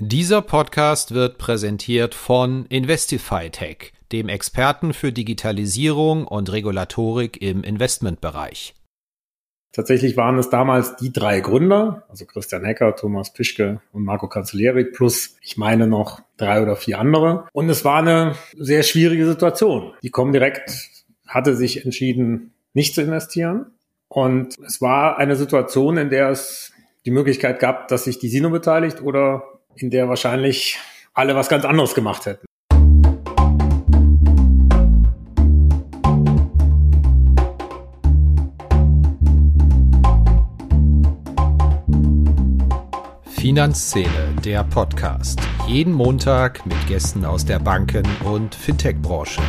Dieser Podcast wird präsentiert von Investify Tech, dem Experten für Digitalisierung und Regulatorik im Investmentbereich. Tatsächlich waren es damals die drei Gründer, also Christian Hecker, Thomas Pischke und Marco Cancelleri, plus ich meine noch drei oder vier andere. Und es war eine sehr schwierige Situation. Die Comdirect hatte sich entschieden, nicht zu investieren. Und es war eine Situation, in der es die Möglichkeit gab, dass sich die Sino beteiligt oder in der wahrscheinlich alle was ganz anderes gemacht hätten. Finanzszene, der Podcast. Jeden Montag mit Gästen aus der Banken- und Fintech-Branche.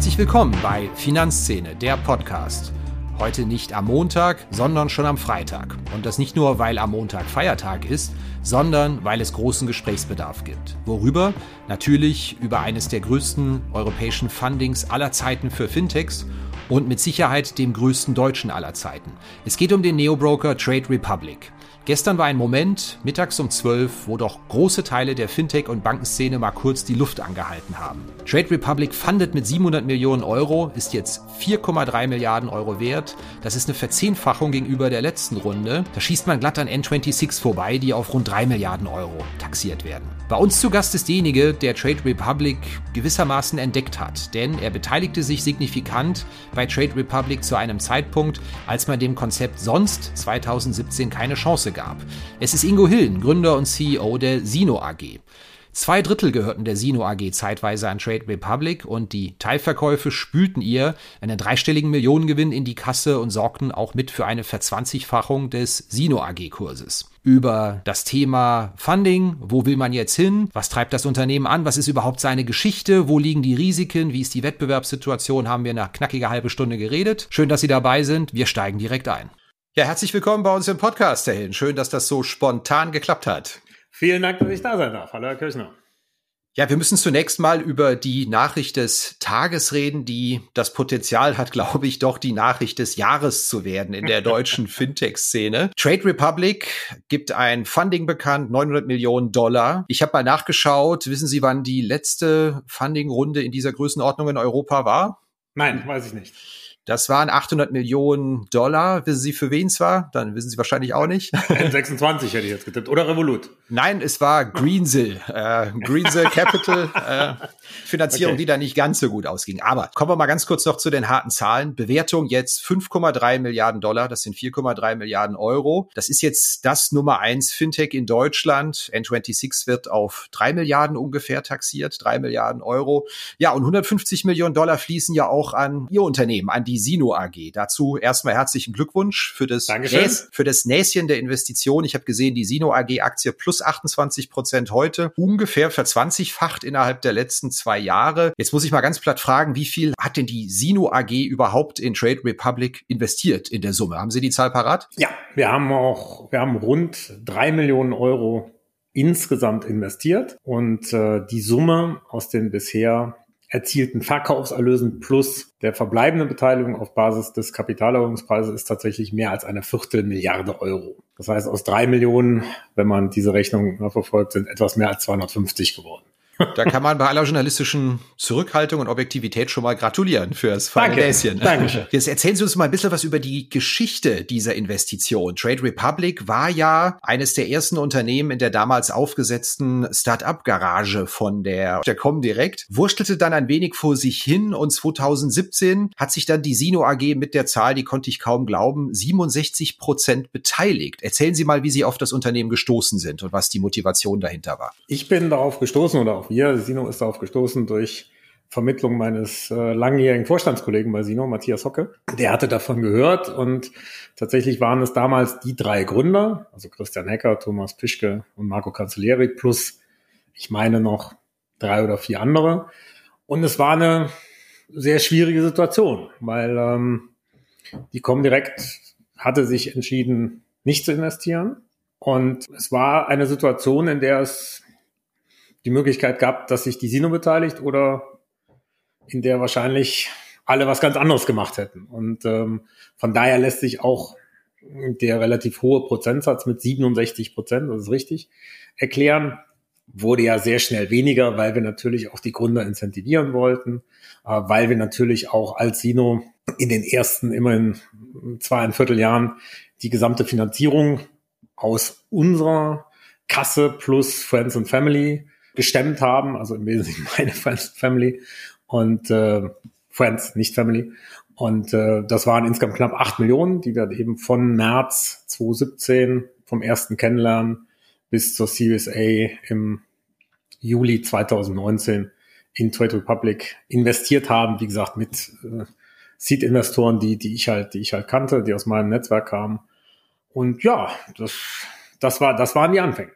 Herzlich willkommen bei Finanzszene, der Podcast. Heute nicht am Montag, sondern schon am Freitag. Und das nicht nur, weil am Montag Feiertag ist, sondern weil es großen Gesprächsbedarf gibt. Worüber? Natürlich über eines der größten europäischen Fundings aller Zeiten für Fintechs und mit Sicherheit dem größten deutschen aller Zeiten. Es geht um den Neobroker Trade Republic. Gestern war ein Moment, mittags um 12, wo doch große Teile der Fintech- und Bankenszene mal kurz die Luft angehalten haben. Trade Republic fundet mit 700 Millionen Euro, ist jetzt 4,3 Milliarden Euro wert. Das ist eine Verzehnfachung gegenüber der letzten Runde. Da schießt man glatt an N26 vorbei, die auf rund 3 Milliarden Euro taxiert werden. Bei uns zu Gast ist derjenige, der Trade Republic gewissermaßen entdeckt hat, denn er beteiligte sich signifikant bei Trade Republic zu einem Zeitpunkt, als man dem Konzept sonst 2017 keine Chance gab. Es ist Ingo Hillen, Gründer und CEO der Sino AG. Zwei Drittel gehörten der Sino AG zeitweise an Trade Republic und die Teilverkäufe spülten ihr einen dreistelligen Millionengewinn in die Kasse und sorgten auch mit für eine Verzwanzigfachung des Sino AG Kurses. Über das Thema Funding, wo will man jetzt hin, was treibt das Unternehmen an, was ist überhaupt seine Geschichte, wo liegen die Risiken, wie ist die Wettbewerbssituation, haben wir eine knackige halbe Stunde geredet. Schön, dass Sie dabei sind. Wir steigen direkt ein. Ja, herzlich willkommen bei uns im Podcast, Herr Hillen. Schön, dass das so spontan geklappt hat. Vielen Dank, dass ich da sein darf. Hallo, Herr Kirchner. Ja, wir müssen zunächst mal über die Nachricht des Tages reden, die das Potenzial hat, glaube ich, doch die Nachricht des Jahres zu werden in der deutschen Fintech-Szene. Trade Republic gibt ein Funding bekannt, 900 Millionen Dollar. Ich habe mal nachgeschaut. Wissen Sie, wann die letzte Funding-Runde in dieser Größenordnung in Europa war? Nein, weiß ich nicht. Das waren 800 Millionen Dollar. Wissen Sie, für wen es war? Dann wissen Sie wahrscheinlich auch nicht. N26 hätte ich jetzt getippt. Oder Revolut. Nein, es war Greensill. Äh, Greensill Capital. Äh, Finanzierung, okay. die da nicht ganz so gut ausging. Aber kommen wir mal ganz kurz noch zu den harten Zahlen. Bewertung jetzt 5,3 Milliarden Dollar. Das sind 4,3 Milliarden Euro. Das ist jetzt das Nummer eins Fintech in Deutschland. N26 wird auf drei Milliarden ungefähr taxiert. drei Milliarden Euro. Ja, und 150 Millionen Dollar fließen ja auch an Ihr Unternehmen, an die Sino AG. Dazu erstmal herzlichen Glückwunsch für das, Näs, für das Näschen der Investition. Ich habe gesehen, die Sino AG Aktie plus 28 Prozent heute, ungefähr verzwanzigfacht innerhalb der letzten zwei Jahre. Jetzt muss ich mal ganz platt fragen, wie viel hat denn die Sino AG überhaupt in Trade Republic investiert in der Summe? Haben Sie die Zahl parat? Ja, wir haben auch, wir haben rund drei Millionen Euro insgesamt investiert und äh, die Summe aus den bisher erzielten Verkaufserlösen plus der verbleibenden Beteiligung auf Basis des Kapitalerhöhungspreises ist tatsächlich mehr als eine Viertelmilliarde Euro. Das heißt, aus drei Millionen, wenn man diese Rechnung verfolgt, sind etwas mehr als 250 geworden. Da kann man bei aller journalistischen Zurückhaltung und Objektivität schon mal gratulieren fürs feine Näschen. Danke. Jetzt erzählen Sie uns mal ein bisschen was über die Geschichte dieser Investition. Trade Republic war ja eines der ersten Unternehmen in der damals aufgesetzten Start-up-Garage von der, der Comdirect, wurstelte dann ein wenig vor sich hin und 2017 hat sich dann die Sino AG mit der Zahl, die konnte ich kaum glauben, 67 Prozent beteiligt. Erzählen Sie mal, wie Sie auf das Unternehmen gestoßen sind und was die Motivation dahinter war. Ich bin darauf gestoßen oder auch wir. Sino ist darauf gestoßen durch Vermittlung meines äh, langjährigen Vorstandskollegen bei Sino, Matthias Hocke. Der hatte davon gehört und tatsächlich waren es damals die drei Gründer, also Christian Hecker, Thomas Pischke und Marco Cancelleri plus, ich meine noch drei oder vier andere. Und es war eine sehr schwierige Situation, weil ähm, die Comdirect hatte sich entschieden, nicht zu investieren. Und es war eine Situation, in der es die Möglichkeit gab, dass sich die Sino beteiligt oder in der wahrscheinlich alle was ganz anderes gemacht hätten. Und ähm, von daher lässt sich auch der relativ hohe Prozentsatz mit 67 Prozent, das ist richtig, erklären. Wurde ja sehr schnell weniger, weil wir natürlich auch die Gründer incentivieren wollten, äh, weil wir natürlich auch als Sino in den ersten immerhin zweieinviertel Jahren die gesamte Finanzierung aus unserer Kasse plus Friends and Family gestemmt haben, also im Wesentlichen meine Friends Family und äh, Friends, nicht Family. Und äh, das waren insgesamt knapp acht Millionen, die wir eben von März 2017 vom ersten Kennenlernen bis zur Series A im Juli 2019 in Trade Republic investiert haben. Wie gesagt, mit äh, Seed-Investoren, die, die ich halt, die ich halt kannte, die aus meinem Netzwerk kamen. Und ja, das, das war, das waren die Anfänge.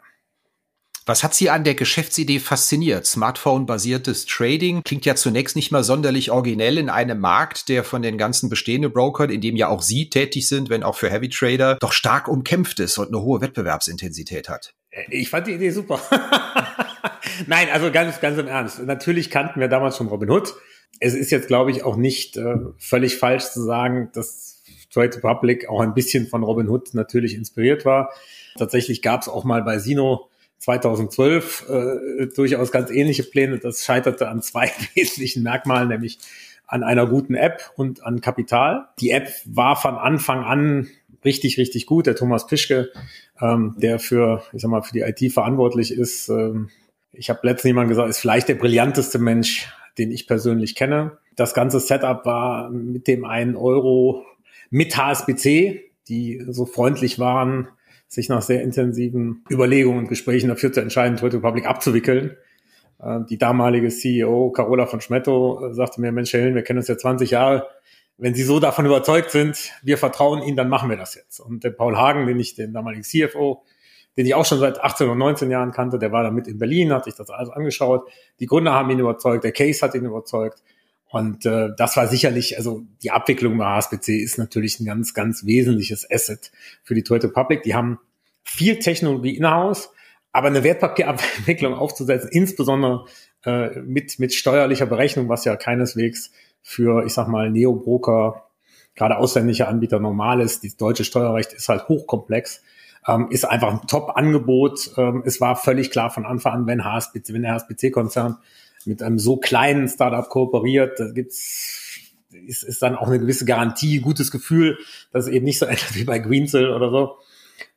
Was hat Sie an der Geschäftsidee fasziniert? Smartphone-basiertes Trading klingt ja zunächst nicht mal sonderlich originell in einem Markt, der von den ganzen bestehenden Brokern, in dem ja auch Sie tätig sind, wenn auch für Heavy Trader, doch stark umkämpft ist und eine hohe Wettbewerbsintensität hat. Ich fand die Idee super. Nein, also ganz, ganz im Ernst. Natürlich kannten wir damals schon Robinhood. Es ist jetzt, glaube ich, auch nicht äh, völlig falsch zu sagen, dass Trade Republic auch ein bisschen von Robinhood natürlich inspiriert war. Tatsächlich gab es auch mal bei Sino 2012 äh, durchaus ganz ähnliche Pläne. Das scheiterte an zwei wesentlichen Merkmalen, nämlich an einer guten App und an Kapital. Die App war von Anfang an richtig, richtig gut. Der Thomas Pischke, ähm, der für, ich sag mal, für die IT verantwortlich ist, ähm, ich habe letztens jemand gesagt, ist vielleicht der brillanteste Mensch, den ich persönlich kenne. Das ganze Setup war mit dem einen Euro mit HSBC, die so freundlich waren, sich nach sehr intensiven Überlegungen und Gesprächen dafür zu entscheiden, Trade Republic abzuwickeln. Äh, die damalige CEO Carola von Schmetto äh, sagte mir, Mensch, Herr Hillen, wir kennen uns ja 20 Jahre. Wenn Sie so davon überzeugt sind, wir vertrauen Ihnen, dann machen wir das jetzt. Und der Paul Hagen, den ich, den damaligen CFO, den ich auch schon seit 18 oder 19 Jahren kannte, der war da mit in Berlin, hat sich das alles angeschaut. Die Gründer haben ihn überzeugt, der Case hat ihn überzeugt. Und äh, das war sicherlich, also die Abwicklung bei HSBC ist natürlich ein ganz, ganz wesentliches Asset für die Trade Public. Die haben viel Technologie in-house, aber eine Wertpapierabwicklung aufzusetzen, insbesondere äh, mit, mit steuerlicher Berechnung, was ja keineswegs für, ich sag mal, Neobroker, gerade ausländische Anbieter normal ist. Das deutsche Steuerrecht ist halt hochkomplex, ähm, ist einfach ein Top-Angebot. Ähm, es war völlig klar von Anfang an, wenn, HSBC, wenn der HSBC-Konzern mit einem so kleinen Startup kooperiert, da gibt's ist, ist dann auch eine gewisse Garantie, gutes Gefühl, dass es eben nicht so endet wie bei Greensill oder so.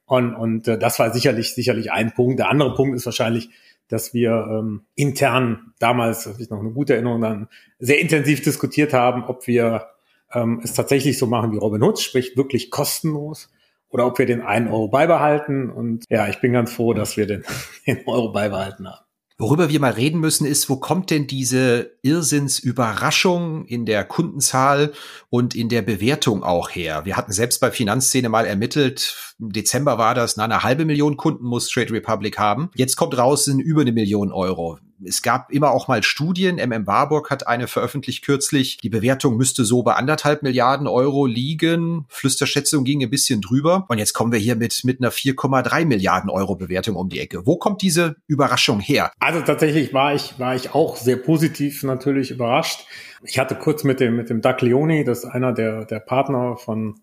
Und, und äh, das war sicherlich, sicherlich ein Punkt. Der andere Punkt ist wahrscheinlich, dass wir ähm, intern damals, habe ich noch eine gute Erinnerung dann, sehr intensiv diskutiert haben, ob wir ähm, es tatsächlich so machen wie Robin Hood, sprich wirklich kostenlos, oder ob wir den einen Euro beibehalten. Und ja, ich bin ganz froh, dass wir den, den Euro beibehalten haben. Worüber wir mal reden müssen, ist, wo kommt denn diese Irrsinnsüberraschung in der Kundenzahl und in der Bewertung auch her? Wir hatten selbst bei Finanzszene mal ermittelt, im Dezember war das, na, eine halbe Million Kunden muss Trade Republic haben. Jetzt kommt raus, sind über eine Million Euro es gab immer auch mal Studien. MM Warburg hat eine veröffentlicht kürzlich. Die Bewertung müsste so bei anderthalb Milliarden Euro liegen. Flüsterschätzung ging ein bisschen drüber. Und jetzt kommen wir hier mit, mit einer 4,3 Milliarden Euro Bewertung um die Ecke. Wo kommt diese Überraschung her? Also tatsächlich war ich, war ich auch sehr positiv natürlich überrascht. Ich hatte kurz mit dem, mit dem Doug Leone, das ist einer der, der Partner von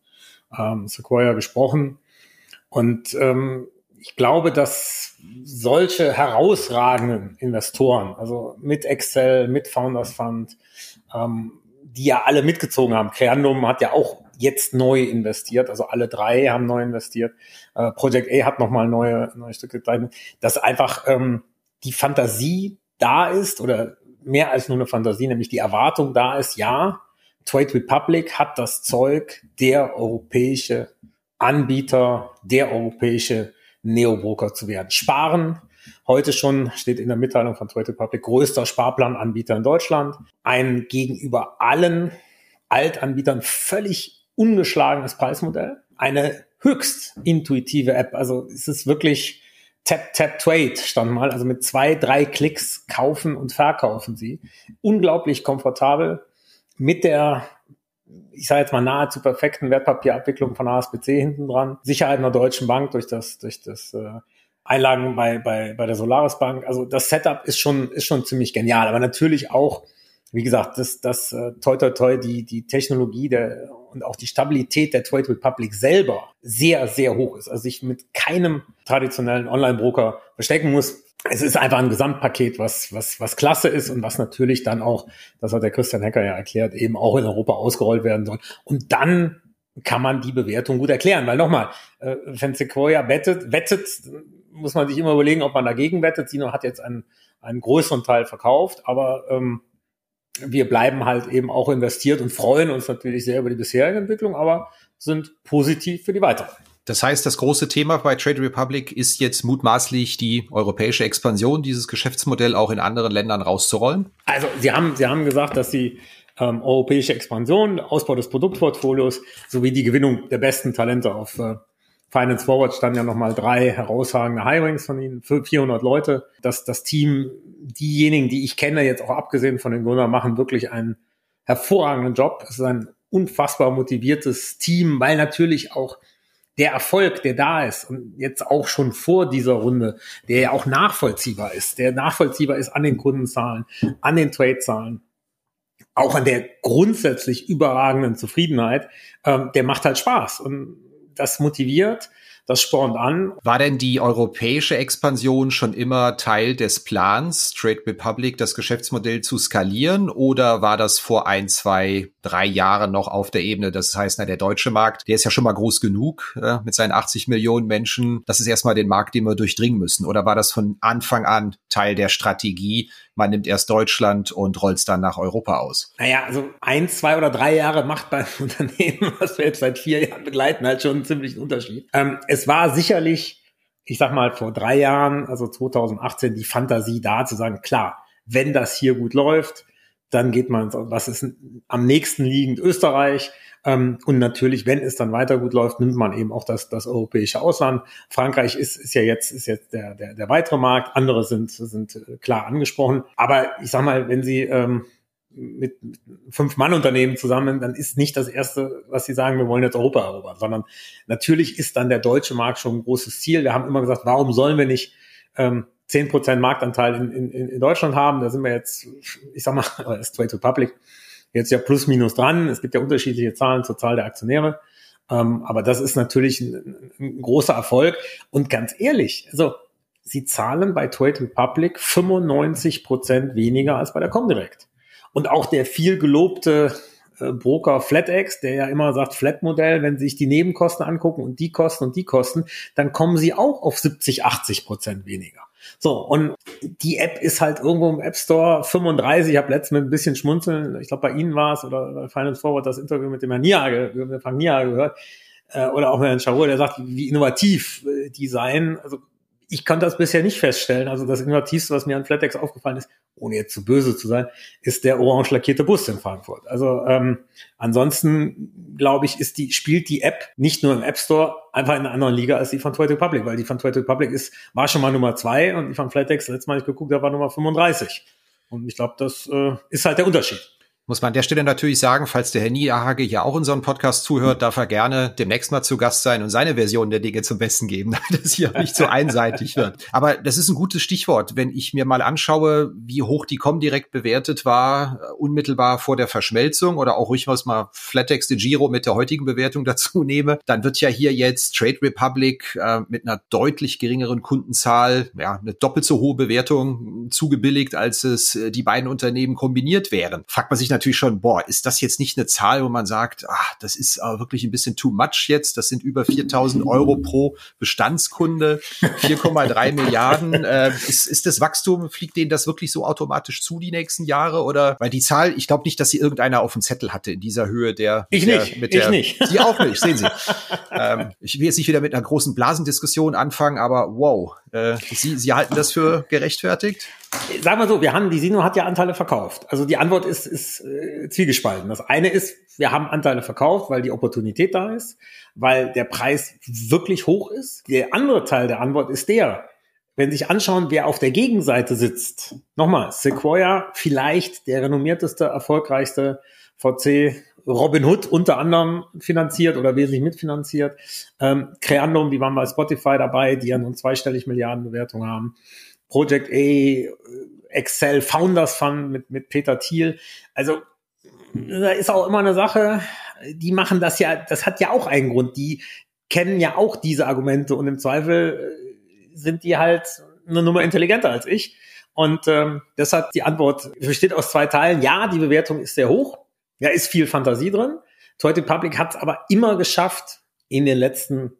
ähm, Sequoia gesprochen. Und ähm, ich glaube, dass solche herausragenden Investoren, also mit Excel, mit Founders Fund, ähm, die ja alle mitgezogen haben. Creandum hat ja auch jetzt neu investiert, also alle drei haben neu investiert. Äh, Project A hat nochmal neue, neue Stücke gezeichnet, dass einfach ähm, die Fantasie da ist oder mehr als nur eine Fantasie, nämlich die Erwartung da ist, ja, Trade Republic hat das Zeug, der europäische Anbieter, der europäische Neobroker zu werden. Sparen, heute schon steht in der Mitteilung von Trade Republic, größter Sparplananbieter in Deutschland. Ein gegenüber allen Altanbietern völlig ungeschlagenes Preismodell. Eine höchst intuitive App. Also es ist wirklich Tap, Tap, Trade stand mal. Also mit zwei, drei Klicks kaufen und verkaufen sie. Unglaublich komfortabel mit der ich sage jetzt mal nahezu perfekten Wertpapierabwicklung von HSBC hinten dran. Sicherheit einer deutschen Bank durch das, durch das äh, Einlagen bei, bei, bei der Solaris Bank. Also das Setup ist schon, ist schon ziemlich genial, aber natürlich auch wie gesagt, dass das äh, toi toi toi die die Technologie der und auch die Stabilität der Trade Republic selber sehr sehr hoch ist. Also ich mit keinem traditionellen Online-Broker verstecken muss. Es ist einfach ein Gesamtpaket, was was was klasse ist und was natürlich dann auch, das hat der Christian Hecker ja erklärt, eben auch in Europa ausgerollt werden soll. Und dann kann man die Bewertung gut erklären. Weil nochmal, äh, wenn Sequoia wettet, wettet, muss man sich immer überlegen, ob man dagegen wettet. Sino hat jetzt einen, einen größeren Teil verkauft, aber ähm, wir bleiben halt eben auch investiert und freuen uns natürlich sehr über die bisherige Entwicklung, aber sind positiv für die weitere. Das heißt, das große Thema bei Trade Republic ist jetzt mutmaßlich die europäische Expansion, dieses Geschäftsmodell auch in anderen Ländern rauszurollen? Also Sie haben, Sie haben gesagt, dass Sie ähm, europäische Expansion, Ausbau des Produktportfolios sowie die Gewinnung der besten Talente auf äh, Finance Forward standen ja nochmal drei herausragende Hirings von ihnen, 400 Leute. Das, das Team, diejenigen, die ich kenne, jetzt auch abgesehen von den Gründern, machen wirklich einen hervorragenden Job. Es ist ein unfassbar motiviertes Team, weil natürlich auch der Erfolg, der da ist und jetzt auch schon vor dieser Runde, der ja auch nachvollziehbar ist, der nachvollziehbar ist an den Kundenzahlen, an den Trade-Zahlen, auch an der grundsätzlich überragenden Zufriedenheit, ähm, der macht halt Spaß. Und das motiviert, das spornt an. War denn die europäische Expansion schon immer Teil des Plans, Trade Republic das Geschäftsmodell zu skalieren oder war das vor ein, zwei, drei Jahren noch auf der Ebene? Das heißt, na, der deutsche Markt, der ist ja schon mal groß genug äh, mit seinen 80 Millionen Menschen. Das ist erstmal den Markt, den wir durchdringen müssen. Oder war das von Anfang an Teil der Strategie, man nimmt erst Deutschland und rollt es dann nach Europa aus. Naja, also ein, zwei oder drei Jahre macht beim Unternehmen, was wir jetzt seit vier Jahren begleiten, halt schon einen ziemlichen Unterschied. Ähm, es war sicherlich, ich sag mal, vor drei Jahren, also 2018, die Fantasie da zu sagen, klar, wenn das hier gut läuft, dann geht man, was ist am nächsten liegend Österreich, und natürlich, wenn es dann weiter gut läuft, nimmt man eben auch das, das europäische Ausland. Frankreich ist, ist ja jetzt, ist jetzt der, der, der weitere Markt. Andere sind, sind äh, klar angesprochen. Aber ich sag mal, wenn Sie ähm, mit, fünf Mann Unternehmen zusammen, dann ist nicht das erste, was sie sagen, wir wollen jetzt Europa erobern, sondern natürlich ist dann der deutsche Markt schon ein großes Ziel. Wir haben immer gesagt, warum sollen wir nicht ähm, 10% Marktanteil in, in, in Deutschland haben? Da sind wir jetzt, ich sag mal, das Trade Republic jetzt ja plus minus dran. Es gibt ja unterschiedliche Zahlen zur Zahl der Aktionäre. Ähm, aber das ist natürlich ein, ein, großer Erfolg. Und ganz ehrlich, also sie zahlen bei Trade Republic 95 Prozent weniger als bei der Comdirect. Und auch der viel gelobte äh, Broker FlatEx, der ja immer sagt Flat-Modell, wenn Sie sich die Nebenkosten angucken und die Kosten und die Kosten, dann kommen Sie auch auf 70, 80 Prozent weniger. So, und die App ist halt irgendwo im App Store 35. Ich habe letztens mit ein bisschen schmunzeln, ich glaube bei Ihnen war es oder bei Finance Forward das Interview mit dem Herrn Niage, mit Frank Niage gehört, äh, oder auch mit Herrn Charol, der sagt, wie innovativ äh, die seien. Also ich kann das bisher nicht feststellen. Also das Innovativste, was mir an FlatEx aufgefallen ist, ohne jetzt zu böse zu sein, ist der orange lackierte Bus in Frankfurt. Also ähm, ansonsten glaube ich, ist die spielt die App nicht nur im App Store einfach in einer anderen Liga als die von Trade Republic, weil die von Trade Republic ist war schon mal Nummer zwei und die von FlatEx letztes Mal ich geguckt habe war Nummer 35. Und ich glaube, das äh, ist halt der Unterschied. Muss man an der Stelle natürlich sagen, falls der Herr Niehage hier auch unseren Podcast zuhört, darf er gerne demnächst mal zu Gast sein und seine Version der Dinge zum Besten geben, damit es hier nicht so einseitig wird. Aber das ist ein gutes Stichwort. Wenn ich mir mal anschaue, wie hoch die Comdirect bewertet war, äh, unmittelbar vor der Verschmelzung oder auch ruhig mal Flatex de Giro mit der heutigen Bewertung dazu nehme, dann wird ja hier jetzt Trade Republic äh, mit einer deutlich geringeren Kundenzahl, ja, eine doppelt so hohe Bewertung zugebilligt, als es äh, die beiden Unternehmen kombiniert wären. Fragt man sich natürlich schon, boah, ist das jetzt nicht eine Zahl, wo man sagt, ach, das ist aber wirklich ein bisschen too much jetzt. Das sind über 4000 Euro pro Bestandskunde, 4,3 Milliarden. Äh, ist, ist das Wachstum, fliegt denen das wirklich so automatisch zu die nächsten Jahre? Oder, weil die Zahl, ich glaube nicht, dass sie irgendeiner auf dem Zettel hatte in dieser Höhe der. Ich der, nicht, mit der, ich nicht. Sie auch nicht, sehen Sie. ähm, ich will jetzt nicht wieder mit einer großen Blasendiskussion anfangen, aber wow, äh, Sie, Sie halten das für gerechtfertigt? Sagen wir so, wir haben, die Sino hat ja Anteile verkauft. Also die Antwort ist, ist äh, zwiegespalten. Das eine ist, wir haben Anteile verkauft, weil die Opportunität da ist, weil der Preis wirklich hoch ist. Der andere Teil der Antwort ist der, wenn Sie sich anschauen, wer auf der Gegenseite sitzt. Nochmal, Sequoia, vielleicht der renommierteste, erfolgreichste VC Robin Hood unter anderem finanziert oder wesentlich mitfinanziert. Ähm, Creandum, die waren bei Spotify dabei, die ja nun zweistellig Milliarden Bewertung haben. Project A, Excel Founders Fund mit, mit Peter Thiel. Also da ist auch immer eine Sache, die machen das ja, das hat ja auch einen Grund. Die kennen ja auch diese Argumente und im Zweifel äh, sind die halt eine Nummer intelligenter als ich. Und ähm, deshalb die Antwort besteht aus zwei Teilen. Ja, die Bewertung ist sehr hoch. Ja, ist viel Fantasie drin. Toy Public hat es aber immer geschafft, in den letzten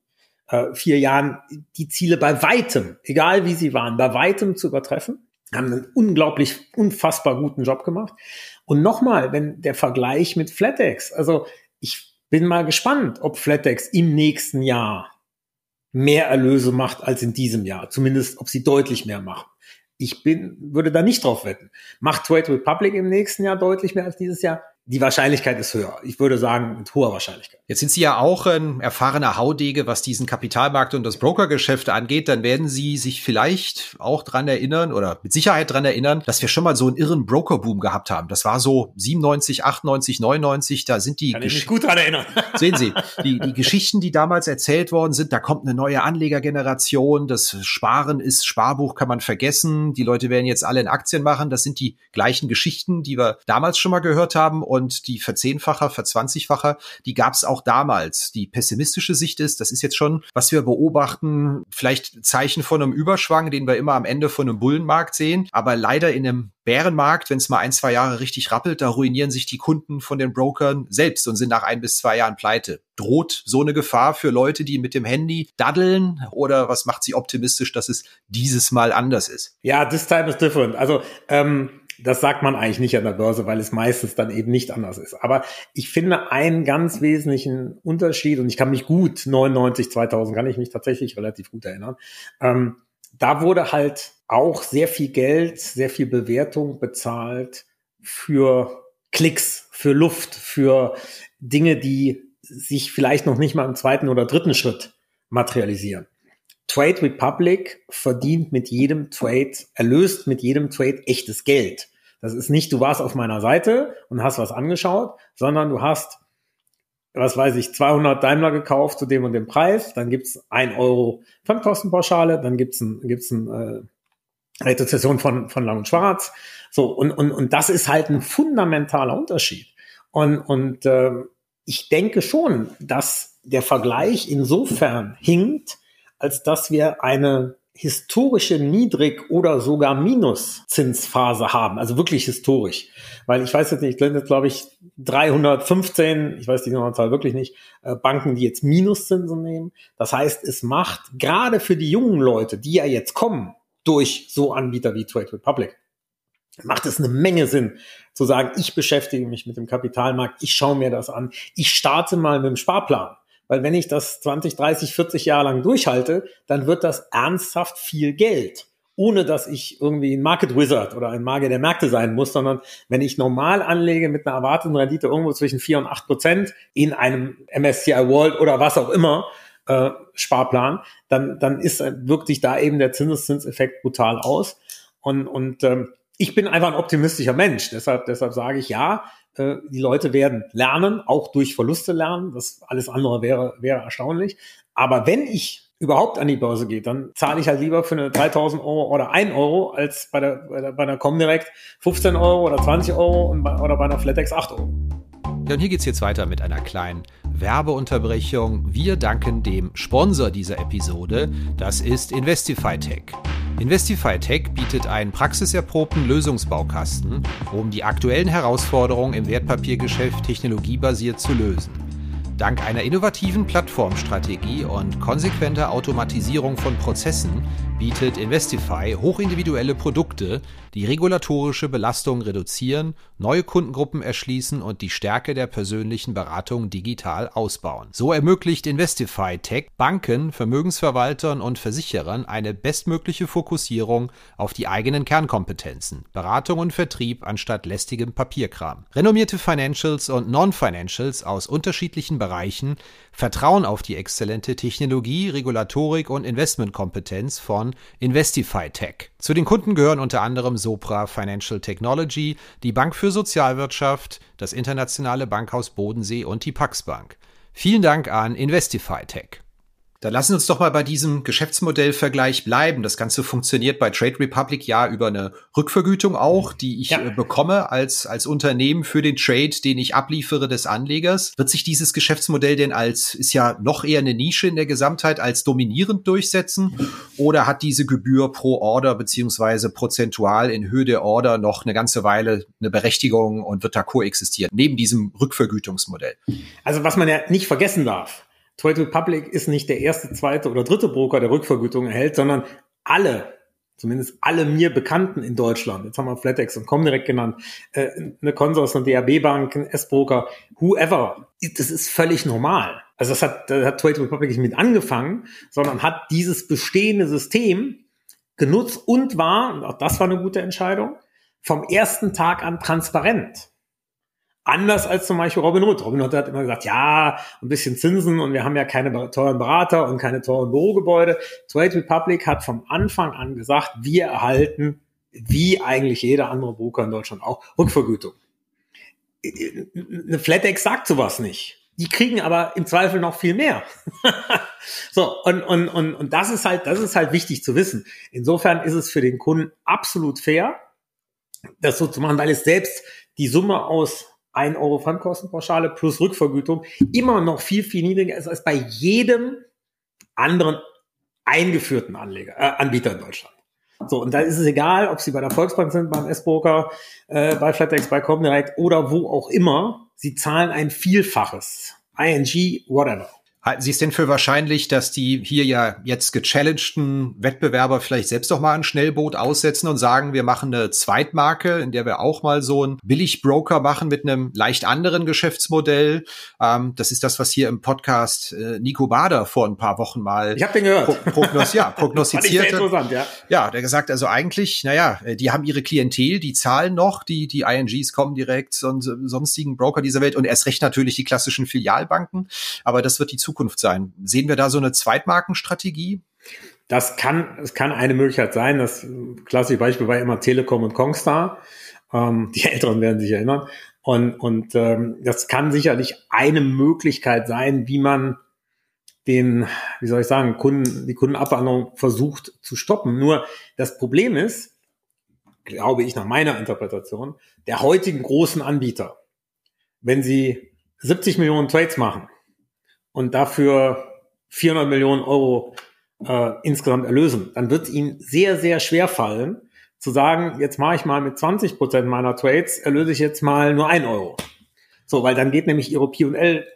äh, vier Jahren die Ziele bei weitem, egal wie sie waren, bei weitem zu übertreffen. Haben einen unglaublich, unfassbar guten Job gemacht. Und nochmal, wenn der Vergleich mit FlatEx, also ich bin mal gespannt, ob FlatEx im nächsten Jahr mehr Erlöse macht als in diesem Jahr. Zumindest, ob sie deutlich mehr machen. Ich bin, würde da nicht drauf wetten. Macht Trade Republic im nächsten Jahr deutlich mehr als dieses Jahr? Die Wahrscheinlichkeit ist höher. Ich würde sagen, mit hoher Wahrscheinlichkeit. Jetzt sind Sie ja auch ein erfahrener Haudege, was diesen Kapitalmarkt und das Brokergeschäft angeht. Dann werden Sie sich vielleicht auch dran erinnern oder mit Sicherheit dran erinnern, dass wir schon mal so einen irren Brokerboom gehabt haben. Das war so 97, 98, 99. Da sind die Kann ich mich gut dran erinnern. Sehen Sie, die, die Geschichten, die damals erzählt worden sind, da kommt eine neue Anlegergeneration. Das Sparen ist Sparbuch, kann man vergessen. Die Leute werden jetzt alle in Aktien machen. Das sind die gleichen Geschichten, die wir damals schon mal gehört haben und die Verzehnfacher, Verzwanzigfacher, die gab es auch damals. Die pessimistische Sicht ist, das ist jetzt schon, was wir beobachten, vielleicht Zeichen von einem Überschwang, den wir immer am Ende von einem Bullenmarkt sehen, aber leider in einem Bärenmarkt, wenn es mal ein, zwei Jahre richtig rappelt, da ruinieren sich die Kunden von den Brokern selbst und sind nach ein bis zwei Jahren pleite. Droht so eine Gefahr für Leute, die mit dem Handy daddeln oder was macht sie optimistisch, dass es dieses Mal anders ist? Ja, this time is different. Also ähm, das sagt man eigentlich nicht an der Börse, weil es meistens dann eben nicht anders ist. Aber ich finde einen ganz wesentlichen Unterschied und ich kann mich gut 99, 2000 kann ich mich tatsächlich relativ gut erinnern. Ähm, da wurde halt auch sehr viel Geld, sehr viel Bewertung bezahlt für Klicks, für Luft, für Dinge, die sich vielleicht noch nicht mal im zweiten oder dritten Schritt materialisieren. Trade Republic verdient mit jedem Trade, erlöst mit jedem Trade echtes Geld. Das ist nicht, du warst auf meiner Seite und hast was angeschaut, sondern du hast, was weiß ich, 200 Daimler gekauft zu dem und dem Preis, dann gibt's ein Euro Fremdkostenpauschale, dann gibt's ein, gibt's ein äh, Rezession von, von Lang und Schwarz. So, und, und, und das ist halt ein fundamentaler Unterschied. Und, und äh, ich denke schon, dass der Vergleich insofern hinkt, als dass wir eine historische Niedrig- oder sogar Minuszinsphase haben, also wirklich historisch. Weil ich weiß jetzt nicht, ich glaube, glaube ich, 315, ich weiß die Zahl wirklich nicht, äh, Banken, die jetzt Minuszinsen nehmen. Das heißt, es macht gerade für die jungen Leute, die ja jetzt kommen, durch so Anbieter wie Trade Republic, macht es eine Menge Sinn zu sagen, ich beschäftige mich mit dem Kapitalmarkt, ich schaue mir das an, ich starte mal mit dem Sparplan. Weil wenn ich das 20, 30, 40 Jahre lang durchhalte, dann wird das ernsthaft viel Geld. Ohne dass ich irgendwie ein Market Wizard oder ein Magier der Märkte sein muss, sondern wenn ich normal anlege mit einer erwarteten Rendite irgendwo zwischen 4 und 8 Prozent in einem MSCI World oder was auch immer, äh, Sparplan, dann, dann ist, wirkt sich da eben der Zinseszinseffekt brutal aus. Und, und ähm, ich bin einfach ein optimistischer Mensch. Deshalb, deshalb sage ich ja, äh, die Leute werden lernen, auch durch Verluste lernen. Das alles andere wäre, wäre erstaunlich. Aber wenn ich überhaupt an die Börse gehe, dann zahle ich halt lieber für eine 3000 Euro oder 1 Euro als bei der, bei der, bei der Comdirect 15 Euro oder 20 Euro und bei, oder bei einer Flatex 8 Euro. Ja, und hier geht's jetzt weiter mit einer kleinen Werbeunterbrechung. Wir danken dem Sponsor dieser Episode. Das ist Investify Tech. Investify Tech bietet einen praxiserprobten Lösungsbaukasten, um die aktuellen Herausforderungen im Wertpapiergeschäft technologiebasiert zu lösen. Dank einer innovativen Plattformstrategie und konsequenter Automatisierung von Prozessen bietet Investify hochindividuelle Produkte, die regulatorische Belastung reduzieren, neue Kundengruppen erschließen und die Stärke der persönlichen Beratung digital ausbauen. So ermöglicht Investify Tech Banken, Vermögensverwaltern und Versicherern eine bestmögliche Fokussierung auf die eigenen Kernkompetenzen, Beratung und Vertrieb anstatt lästigem Papierkram. Renommierte Financials und Non-Financials aus unterschiedlichen Bereichen vertrauen auf die exzellente Technologie, Regulatorik und Investmentkompetenz von Investify Tech. Zu den Kunden gehören unter anderem Sopra Financial Technology, die Bank für Sozialwirtschaft, das internationale Bankhaus Bodensee und die Pax Bank. Vielen Dank an Investify Tech. Dann lassen uns doch mal bei diesem Geschäftsmodellvergleich bleiben. Das Ganze funktioniert bei Trade Republic ja über eine Rückvergütung auch, die ich ja. Äh, bekomme als, als Unternehmen für den Trade, den ich abliefere des Anlegers. Wird sich dieses Geschäftsmodell denn als, ist ja noch eher eine Nische in der Gesamtheit, als dominierend durchsetzen? Oder hat diese Gebühr pro Order beziehungsweise prozentual in Höhe der Order noch eine ganze Weile eine Berechtigung und wird da koexistieren, neben diesem Rückvergütungsmodell? Also was man ja nicht vergessen darf, Trade Republic ist nicht der erste, zweite oder dritte Broker, der Rückvergütung erhält, sondern alle, zumindest alle mir Bekannten in Deutschland, jetzt haben wir Flatex und Comdirect genannt, äh, eine Consors, eine DAB Bank, ein S-Broker, whoever, das ist völlig normal. Also das hat, das hat Trade Republic nicht mit angefangen, sondern hat dieses bestehende System genutzt und war, und auch das war eine gute Entscheidung, vom ersten Tag an transparent. Anders als zum Beispiel Robin Hood. Robin Hood hat immer gesagt, ja, ein bisschen Zinsen und wir haben ja keine teuren Berater und keine teuren Bürogebäude. Trade Republic hat vom Anfang an gesagt, wir erhalten, wie eigentlich jeder andere Broker in Deutschland auch, Rückvergütung. Eine FlatEx sagt sowas nicht. Die kriegen aber im Zweifel noch viel mehr. so, und, und, und, und das ist halt, das ist halt wichtig zu wissen. Insofern ist es für den Kunden absolut fair, das so zu machen, weil es selbst die Summe aus 1 Euro Fremdkostenpauschale plus Rückvergütung immer noch viel, viel niedriger ist als bei jedem anderen eingeführten Anleger, äh, Anbieter in Deutschland. So, und da ist es egal, ob Sie bei der Volksbank sind, beim S-Broker, äh, bei Flatex, bei Comdirect oder wo auch immer. Sie zahlen ein Vielfaches. ING, whatever. Halten Sie es denn für wahrscheinlich, dass die hier ja jetzt gechallengten Wettbewerber vielleicht selbst doch mal ein Schnellboot aussetzen und sagen, wir machen eine Zweitmarke, in der wir auch mal so ein Billig-Broker machen mit einem leicht anderen Geschäftsmodell? Ähm, das ist das, was hier im Podcast äh, Nico Bader vor ein paar Wochen mal ich hab den gehört. Pro prognos ja, prognostiziert. interessant, ja. Ja, der gesagt, also eigentlich, naja, die haben ihre Klientel, die zahlen noch, die, die INGs kommen direkt und sonstigen Broker dieser Welt und erst recht natürlich die klassischen Filialbanken. Aber das wird die Zukunft Zukunft sein? Sehen wir da so eine Zweitmarkenstrategie? Das kann, es kann eine Möglichkeit sein. Das klassische Beispiel war immer Telekom und Kongstar. Ähm, die Älteren werden sich erinnern. Und, und ähm, das kann sicherlich eine Möglichkeit sein, wie man den, wie soll ich sagen, Kunden, die Kundenabwanderung versucht zu stoppen. Nur das Problem ist, glaube ich nach meiner Interpretation, der heutigen großen Anbieter, wenn sie 70 Millionen Trades machen und dafür 400 Millionen Euro äh, insgesamt erlösen, dann wird es ihnen sehr, sehr schwer fallen, zu sagen, jetzt mache ich mal mit 20 Prozent meiner Trades, erlöse ich jetzt mal nur ein Euro. So, weil dann geht nämlich ihre P&L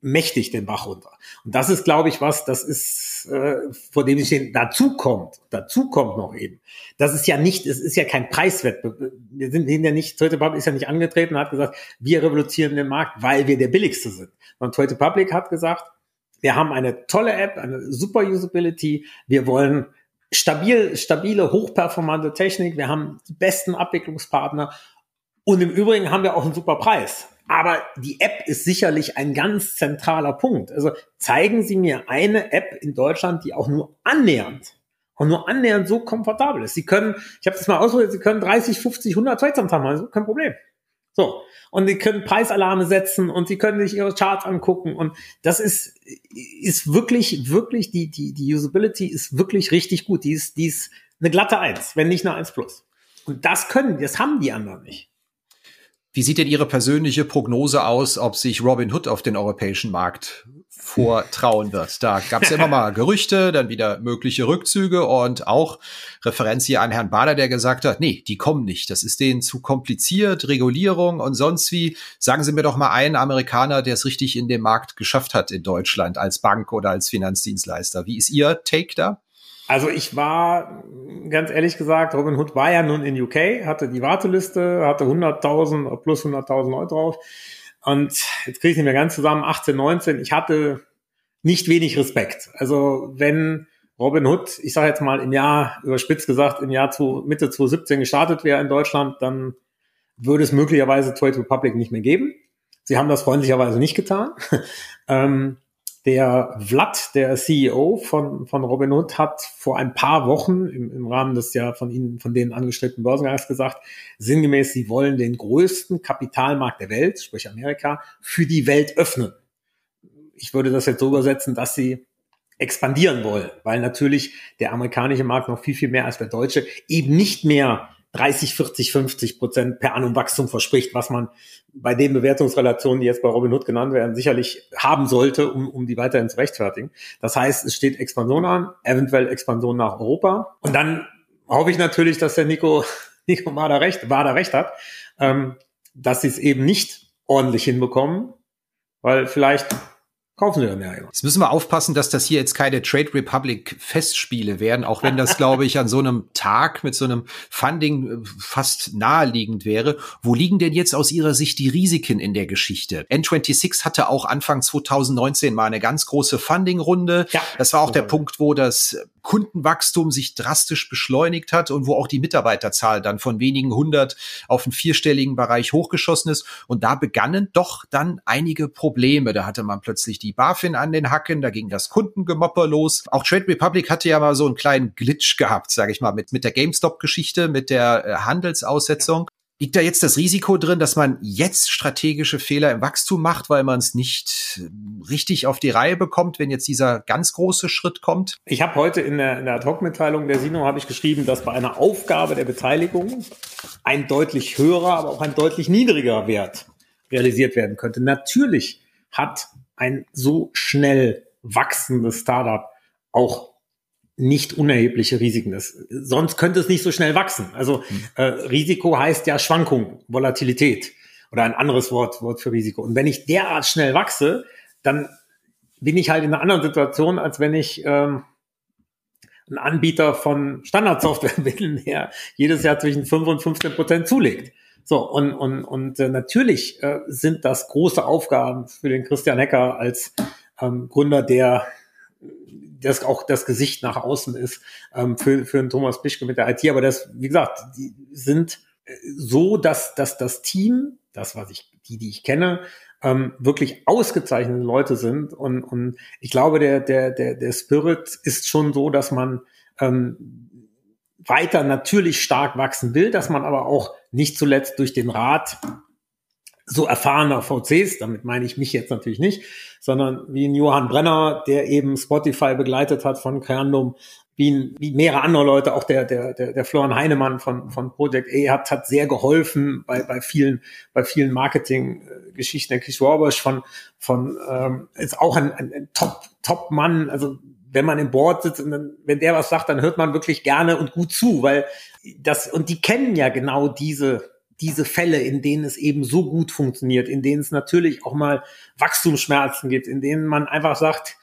mächtig den Bach runter. Und das ist, glaube ich, was, das ist, äh, vor dem ich stehen, dazu kommt, dazu kommt noch eben. Das ist ja nicht, es ist ja kein Preiswettbewerb. Wir sind ja nicht, Toyota Public ist ja nicht angetreten und hat gesagt, wir revolutionieren den Markt, weil wir der billigste sind. Und Toyota Public hat gesagt, wir haben eine tolle App, eine super Usability, wir wollen stabil, stabile, hochperformante Technik, wir haben die besten Abwicklungspartner und im Übrigen haben wir auch einen super Preis. Aber die App ist sicherlich ein ganz zentraler Punkt. Also zeigen Sie mir eine App in Deutschland, die auch nur annähernd und nur annähernd so komfortabel ist. Sie können, ich habe das mal ausprobiert, Sie können 30, 50, 100 Trades am Tag machen, kein Problem. So. Und Sie können Preisalarme setzen und Sie können sich Ihre Charts angucken und das ist, ist wirklich, wirklich, die, die, die Usability ist wirklich richtig gut. Die ist, die ist eine glatte Eins, wenn nicht eine Eins plus. Und das können, das haben die anderen nicht. Wie sieht denn Ihre persönliche Prognose aus, ob sich Robin Hood auf den europäischen Markt vortrauen wird? Da gab es ja immer mal Gerüchte, dann wieder mögliche Rückzüge und auch Referenz hier an Herrn Bader, der gesagt hat, nee, die kommen nicht. Das ist denen zu kompliziert, Regulierung und sonst wie. Sagen Sie mir doch mal einen Amerikaner, der es richtig in dem Markt geschafft hat in Deutschland als Bank oder als Finanzdienstleister. Wie ist Ihr Take da? Also ich war, ganz ehrlich gesagt, Robin Hood war ja nun in UK, hatte die Warteliste, hatte 100.000 plus 100.000 Euro drauf. Und jetzt kriege ich nicht mehr ganz zusammen, 18, 19. Ich hatte nicht wenig Respekt. Also wenn Robin Hood, ich sage jetzt mal im Jahr, überspitzt gesagt, im Jahr zu, Mitte 2017 gestartet wäre in Deutschland, dann würde es möglicherweise Trade Republic nicht mehr geben. Sie haben das freundlicherweise nicht getan. ähm, der Vlad, der CEO von, von Robinhood, hat vor ein paar Wochen im, im Rahmen des ja von Ihnen, von denen angestrebten Börsengangs gesagt, sinngemäß, sie wollen den größten Kapitalmarkt der Welt, sprich Amerika, für die Welt öffnen. Ich würde das jetzt so übersetzen, dass sie expandieren wollen, weil natürlich der amerikanische Markt noch viel, viel mehr als der deutsche eben nicht mehr 30, 40, 50 Prozent per annum Wachstum verspricht, was man bei den Bewertungsrelationen, die jetzt bei Robinhood genannt werden, sicherlich haben sollte, um, um die weiterhin zu rechtfertigen. Das heißt, es steht Expansion an, eventuell Expansion nach Europa. Und dann hoffe ich natürlich, dass der Nico, Nico Wader recht, Wader recht hat, ähm, dass sie es eben nicht ordentlich hinbekommen, weil vielleicht kaufen sie dann ja. Jetzt müssen wir aufpassen, dass das hier jetzt keine Trade Republic Festspiele werden, auch wenn das, glaube ich, an so einem Tag mit so einem Funding äh, fast naheliegend wäre. Wo liegen denn jetzt aus Ihrer Sicht die Risiken in der Geschichte? N26 hatte auch Anfang 2019 mal eine ganz große Funding-Runde. Ja, das war auch der Punkt, wo das Kundenwachstum sich drastisch beschleunigt hat und wo auch die Mitarbeiterzahl dann von wenigen hundert auf einen vierstelligen Bereich hochgeschossen ist. Und da begannen doch dann einige Probleme. Da hatte man plötzlich die BaFin an den Hacken, da ging das Kundengemopper los. Auch Trade Republic hatte ja mal so einen kleinen Glitch gehabt, sage ich mal, mit, mit der GameStop-Geschichte, mit der äh, Handelsaussetzung. Liegt da jetzt das Risiko drin, dass man jetzt strategische Fehler im Wachstum macht, weil man es nicht richtig auf die Reihe bekommt, wenn jetzt dieser ganz große Schritt kommt? Ich habe heute in der, der Ad-Hoc-Mitteilung der Sino habe ich geschrieben, dass bei einer Aufgabe der Beteiligung ein deutlich höherer, aber auch ein deutlich niedriger Wert realisiert werden könnte. Natürlich hat ein so schnell wachsendes Startup auch nicht unerhebliche Risiken ist. Sonst könnte es nicht so schnell wachsen. Also äh, Risiko heißt ja Schwankung, Volatilität oder ein anderes Wort, Wort für Risiko. Und wenn ich derart schnell wachse, dann bin ich halt in einer anderen Situation, als wenn ich ähm, ein Anbieter von Standardsoftware bin, der jedes Jahr zwischen 5 und 15 Prozent zulegt. So, und, und, und äh, natürlich äh, sind das große Aufgaben für den Christian Hecker als ähm, Gründer, der das auch das Gesicht nach außen ist ähm, für, für einen Thomas Bischke mit der IT. Aber das, wie gesagt, die sind äh, so, dass, dass das Team, das, was ich, die, die ich kenne, ähm, wirklich ausgezeichnete Leute sind. Und, und ich glaube, der, der, der, der Spirit ist schon so, dass man ähm, weiter natürlich stark wachsen will, dass man aber auch nicht zuletzt durch den Rat so erfahrener VCs, damit meine ich mich jetzt natürlich nicht, sondern wie ein Johann Brenner, der eben Spotify begleitet hat von Creandum, wie, wie mehrere andere Leute, auch der, der, der, der Florian Heinemann von, von Project A hat, hat sehr geholfen bei, bei vielen, bei vielen Marketing-Geschichten. Der Chris Warbush von, von ähm, ist auch ein, ein, ein Top, Top-Mann, also wenn man im Board sitzt und dann, wenn der was sagt, dann hört man wirklich gerne und gut zu, weil das, und die kennen ja genau diese, diese Fälle, in denen es eben so gut funktioniert, in denen es natürlich auch mal Wachstumsschmerzen gibt, in denen man einfach sagt,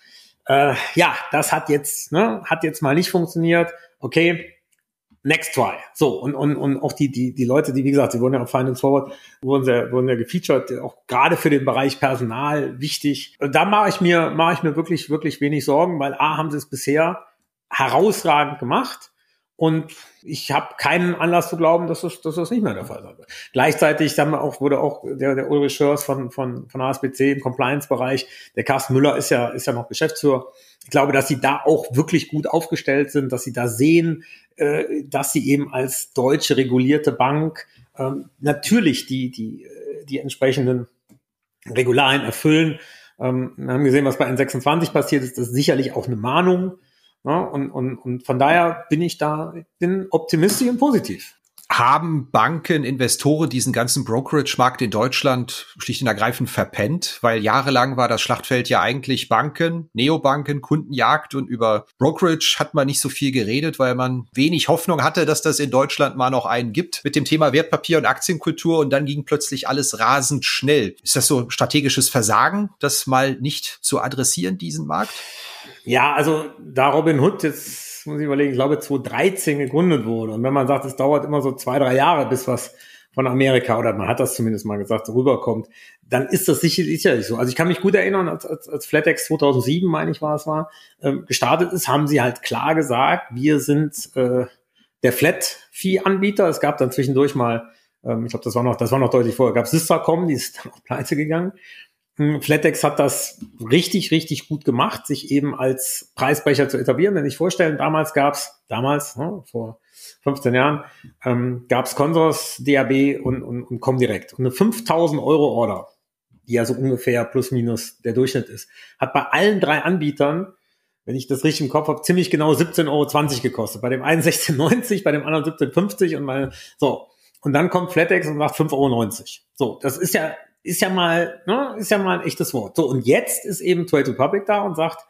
äh, ja, das hat jetzt, ne, hat jetzt mal nicht funktioniert, okay, next try. So, und, und, und auch die, die, die Leute, die, wie gesagt, sie wurden ja auf Finance Forward, wurden ja, wurden ja gefeatured, auch gerade für den Bereich Personal wichtig. Da mache ich mir, mache ich mir wirklich, wirklich wenig Sorgen, weil A, haben sie es bisher herausragend gemacht und ich habe keinen Anlass zu glauben, dass das, dass das nicht mehr der Fall sein wird. Gleichzeitig wir auch, wurde auch der, der Ulrich Schörs von, von, von ASBC im Compliance-Bereich, der Carsten Müller ist ja, ist ja noch Geschäftsführer. Ich glaube, dass sie da auch wirklich gut aufgestellt sind, dass sie da sehen, äh, dass sie eben als deutsche regulierte Bank ähm, natürlich die, die, äh, die entsprechenden Regularien erfüllen. Ähm, wir haben gesehen, was bei N26 passiert ist. Das ist sicherlich auch eine Mahnung. Ja, und, und, und von daher bin ich da, bin optimistisch und positiv. Haben Banken, Investoren diesen ganzen Brokerage-Markt in Deutschland schlicht und ergreifend verpennt? Weil jahrelang war das Schlachtfeld ja eigentlich Banken, Neobanken, Kundenjagd und über Brokerage hat man nicht so viel geredet, weil man wenig Hoffnung hatte, dass das in Deutschland mal noch einen gibt mit dem Thema Wertpapier und Aktienkultur und dann ging plötzlich alles rasend schnell. Ist das so strategisches Versagen, das mal nicht zu adressieren, diesen Markt? Ja, also da Robin Hood jetzt, muss ich überlegen, ich glaube 2013 gegründet wurde. Und wenn man sagt, es dauert immer so zwei, drei Jahre, bis was von Amerika, oder man hat das zumindest mal gesagt, rüberkommt, dann ist das sicher, sicherlich so. Also ich kann mich gut erinnern, als, als, als FlatEx 2007, meine ich war es war, ähm, gestartet ist, haben sie halt klar gesagt, wir sind äh, der Flat-Fee-Anbieter. Es gab dann zwischendurch mal, ähm, ich glaube, das war noch, das war noch deutlich vorher, gab es Systracom, die ist dann auch pleite gegangen. Hm, Flatex hat das richtig, richtig gut gemacht, sich eben als Preisbrecher zu etablieren. Wenn ich vorstellen, damals gab's damals, ne, vor 15 Jahren, ähm, gab's Consors, DAB und, und, und Comdirect. Und eine 5000 Euro Order, die ja so ungefähr plus minus der Durchschnitt ist, hat bei allen drei Anbietern wenn ich das richtig im Kopf habe, ziemlich genau 17,20 Euro gekostet. Bei dem einen 16,90, bei dem anderen 17,50 und meine, so. Und dann kommt Flatex und sagt 5,90 Euro. So, das ist ja, ist ja mal, ne, ist ja mal ein echtes Wort. So, und jetzt ist eben Trade Republic da und sagt,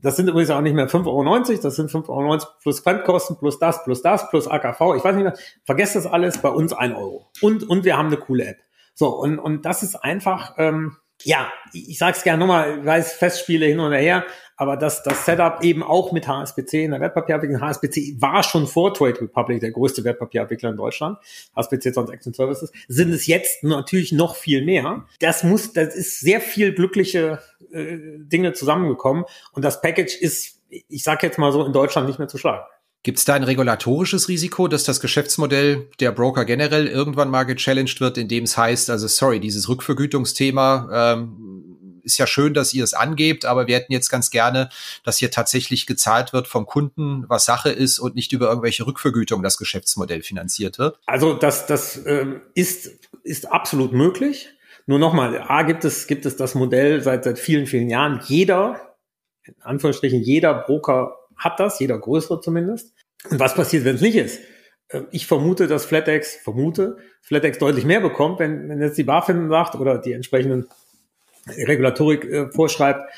das sind übrigens auch nicht mehr 5,90 Euro, das sind 5,90 Euro plus Quantkosten, plus das, plus das, plus AKV. Ich weiß nicht mehr, vergesst das alles, bei uns ein Euro. Und, und wir haben eine coole App. So, und, und das ist einfach, ähm, ja, ich sag's gerne nochmal, ich weiß Festspiele hin und her, aber das, das Setup eben auch mit HSBC in der Wertpapierabwicklung. HSBC war schon vor Trade Republic der größte Wertpapierabwickler in Deutschland. HSBC Transaction Services sind es jetzt natürlich noch viel mehr. Das muss, das ist sehr viel glückliche äh, Dinge zusammengekommen und das Package ist, ich sag jetzt mal so, in Deutschland nicht mehr zu schlagen. Gibt es da ein regulatorisches Risiko, dass das Geschäftsmodell der Broker generell irgendwann mal gechallenged wird, indem es heißt, also sorry, dieses Rückvergütungsthema ähm, ist ja schön, dass ihr es angebt, aber wir hätten jetzt ganz gerne, dass hier tatsächlich gezahlt wird vom Kunden, was Sache ist und nicht über irgendwelche Rückvergütung das Geschäftsmodell finanziert wird? Also das, das ähm, ist, ist absolut möglich. Nur nochmal, A gibt es, gibt es das Modell seit, seit vielen, vielen Jahren. Jeder, in Anführungsstrichen, jeder Broker hat das, jeder größere zumindest. Und was passiert, wenn es nicht ist? Ähm, ich vermute, dass FlatEx, vermute, FlatEx deutlich mehr bekommt, wenn, wenn jetzt die BaFin sagt oder die entsprechenden Regulatorik äh, vorschreibt,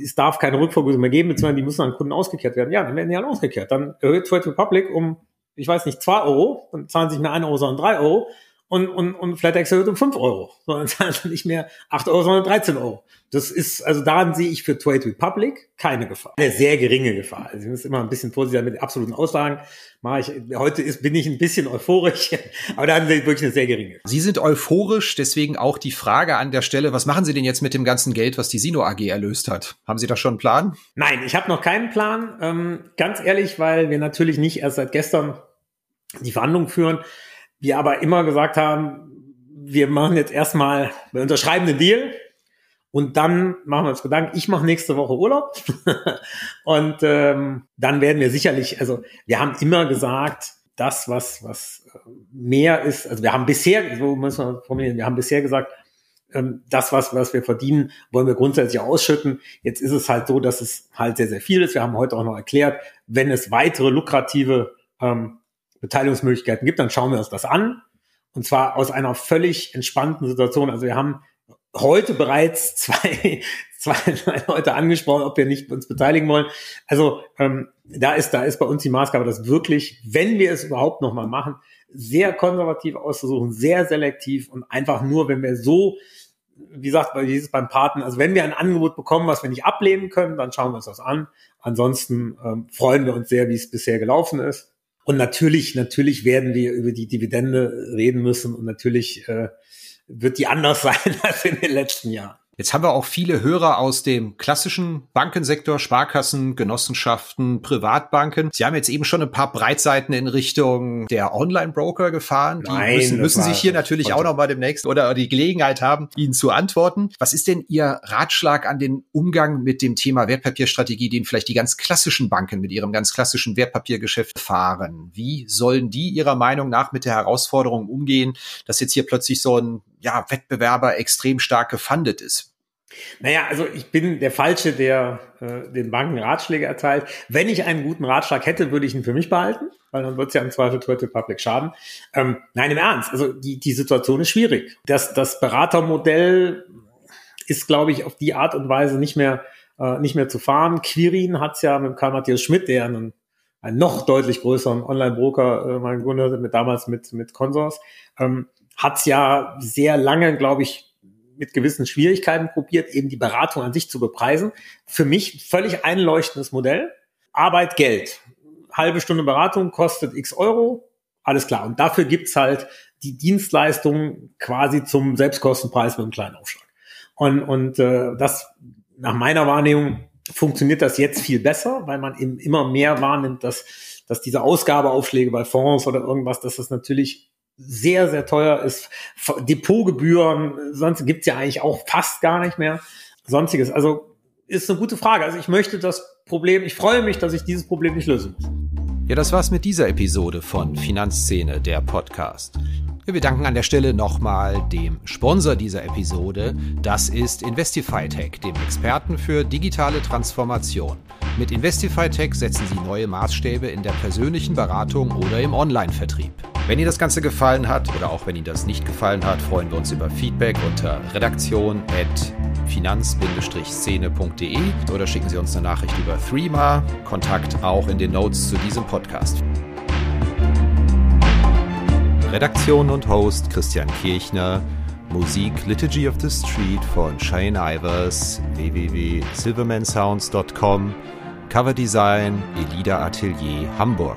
es darf keine Rückvergütung mehr geben, beziehungsweise die müssen an Kunden ausgekehrt werden. Ja, dann werden die halt ausgekehrt. Dann erhöht Trade Republic um, ich weiß nicht, zwei Euro, dann zahlen sie nicht mehr ein Euro, sondern drei Euro und, und, und FlatEx erhöht um 5 Euro, sondern zahlt nicht mehr 8 Euro, sondern 13 Euro. Das ist, also daran sehe ich für Trade Republic keine Gefahr. Eine sehr geringe Gefahr. Also ich muss immer ein bisschen vorsichtig mit absoluten Aussagen. Mache ich, heute ist, bin ich ein bisschen euphorisch, aber da haben Sie wirklich eine sehr geringe. Sie sind euphorisch, deswegen auch die Frage an der Stelle, was machen Sie denn jetzt mit dem ganzen Geld, was die Sino AG erlöst hat? Haben Sie da schon einen Plan? Nein, ich habe noch keinen Plan. Ähm, ganz ehrlich, weil wir natürlich nicht erst seit gestern die Verhandlungen führen wir aber immer gesagt haben, wir machen jetzt erstmal, wir unterschreiben den Deal und dann machen wir uns Gedanken, ich mache nächste Woche Urlaub und ähm, dann werden wir sicherlich, also wir haben immer gesagt, das, was, was mehr ist, also wir haben bisher, so muss man formulieren, wir haben bisher gesagt, ähm, das, was, was wir verdienen, wollen wir grundsätzlich ausschütten. Jetzt ist es halt so, dass es halt sehr, sehr viel ist. Wir haben heute auch noch erklärt, wenn es weitere lukrative ähm, Beteiligungsmöglichkeiten gibt, dann schauen wir uns das an. Und zwar aus einer völlig entspannten Situation. Also wir haben heute bereits zwei, zwei Leute angesprochen, ob wir nicht uns beteiligen wollen. Also ähm, da ist, da ist bei uns die Maßgabe, dass wirklich, wenn wir es überhaupt nochmal machen, sehr konservativ auszusuchen, sehr selektiv und einfach nur, wenn wir so, wie gesagt, wie ist es beim Paten, also wenn wir ein Angebot bekommen, was wir nicht ablehnen können, dann schauen wir uns das an. Ansonsten ähm, freuen wir uns sehr, wie es bisher gelaufen ist. Und natürlich, natürlich werden wir über die Dividende reden müssen und natürlich äh, wird die anders sein als in den letzten Jahren. Jetzt haben wir auch viele Hörer aus dem klassischen Bankensektor, Sparkassen, Genossenschaften, Privatbanken. Sie haben jetzt eben schon ein paar Breitseiten in Richtung der Online-Broker gefahren. Die Nein, müssen, müssen sich hier natürlich auch noch mal demnächst oder die Gelegenheit haben, Ihnen zu antworten. Was ist denn Ihr Ratschlag an den Umgang mit dem Thema Wertpapierstrategie, den vielleicht die ganz klassischen Banken mit ihrem ganz klassischen Wertpapiergeschäft fahren? Wie sollen die Ihrer Meinung nach mit der Herausforderung umgehen, dass jetzt hier plötzlich so ein ja, Wettbewerber extrem stark gefundet ist? Naja, also ich bin der Falsche, der äh, den Banken Ratschläge erteilt. Wenn ich einen guten Ratschlag hätte, würde ich ihn für mich behalten, weil dann wird es ja im Zweifel Twitter Public schaden. Ähm, nein, im Ernst, also die, die Situation ist schwierig. Das, das Beratermodell ist, glaube ich, auf die Art und Weise nicht mehr, äh, nicht mehr zu fahren. Quirin hat es ja mit Karl Matthias Schmidt, der einen, einen noch deutlich größeren Online-Broker äh, mal gegründet hat, mit, damals mit, mit Consors, ähm, hat es ja sehr lange, glaube ich, mit gewissen Schwierigkeiten probiert, eben die Beratung an sich zu bepreisen. Für mich völlig einleuchtendes Modell. Arbeit, Geld. Halbe Stunde Beratung kostet x Euro. Alles klar. Und dafür gibt's halt die Dienstleistung quasi zum Selbstkostenpreis mit einem kleinen Aufschlag. Und, und äh, das nach meiner Wahrnehmung funktioniert das jetzt viel besser, weil man eben immer mehr wahrnimmt, dass, dass diese Ausgabeaufschläge bei Fonds oder irgendwas, dass das natürlich sehr, sehr teuer ist. Depotgebühren, sonst gibt's ja eigentlich auch fast gar nicht mehr. Sonstiges. Also ist eine gute Frage. Also ich möchte das Problem, ich freue mich, dass ich dieses Problem nicht lösen muss. Ja, das war's mit dieser Episode von Finanzszene, der Podcast. Wir danken an der Stelle nochmal dem Sponsor dieser Episode. Das ist Investify Tech, dem Experten für digitale Transformation. Mit Investify Tech setzen Sie neue Maßstäbe in der persönlichen Beratung oder im Online-Vertrieb. Wenn Ihnen das Ganze gefallen hat oder auch wenn Ihnen das nicht gefallen hat, freuen wir uns über Feedback unter redaktion.finanz-szene.de oder schicken Sie uns eine Nachricht über Threema. Kontakt auch in den Notes zu diesem Podcast. Redaktion und Host Christian Kirchner. Musik Liturgy of the Street von Shane Ivers, www.silvermansounds.com. Coverdesign Elida Atelier Hamburg.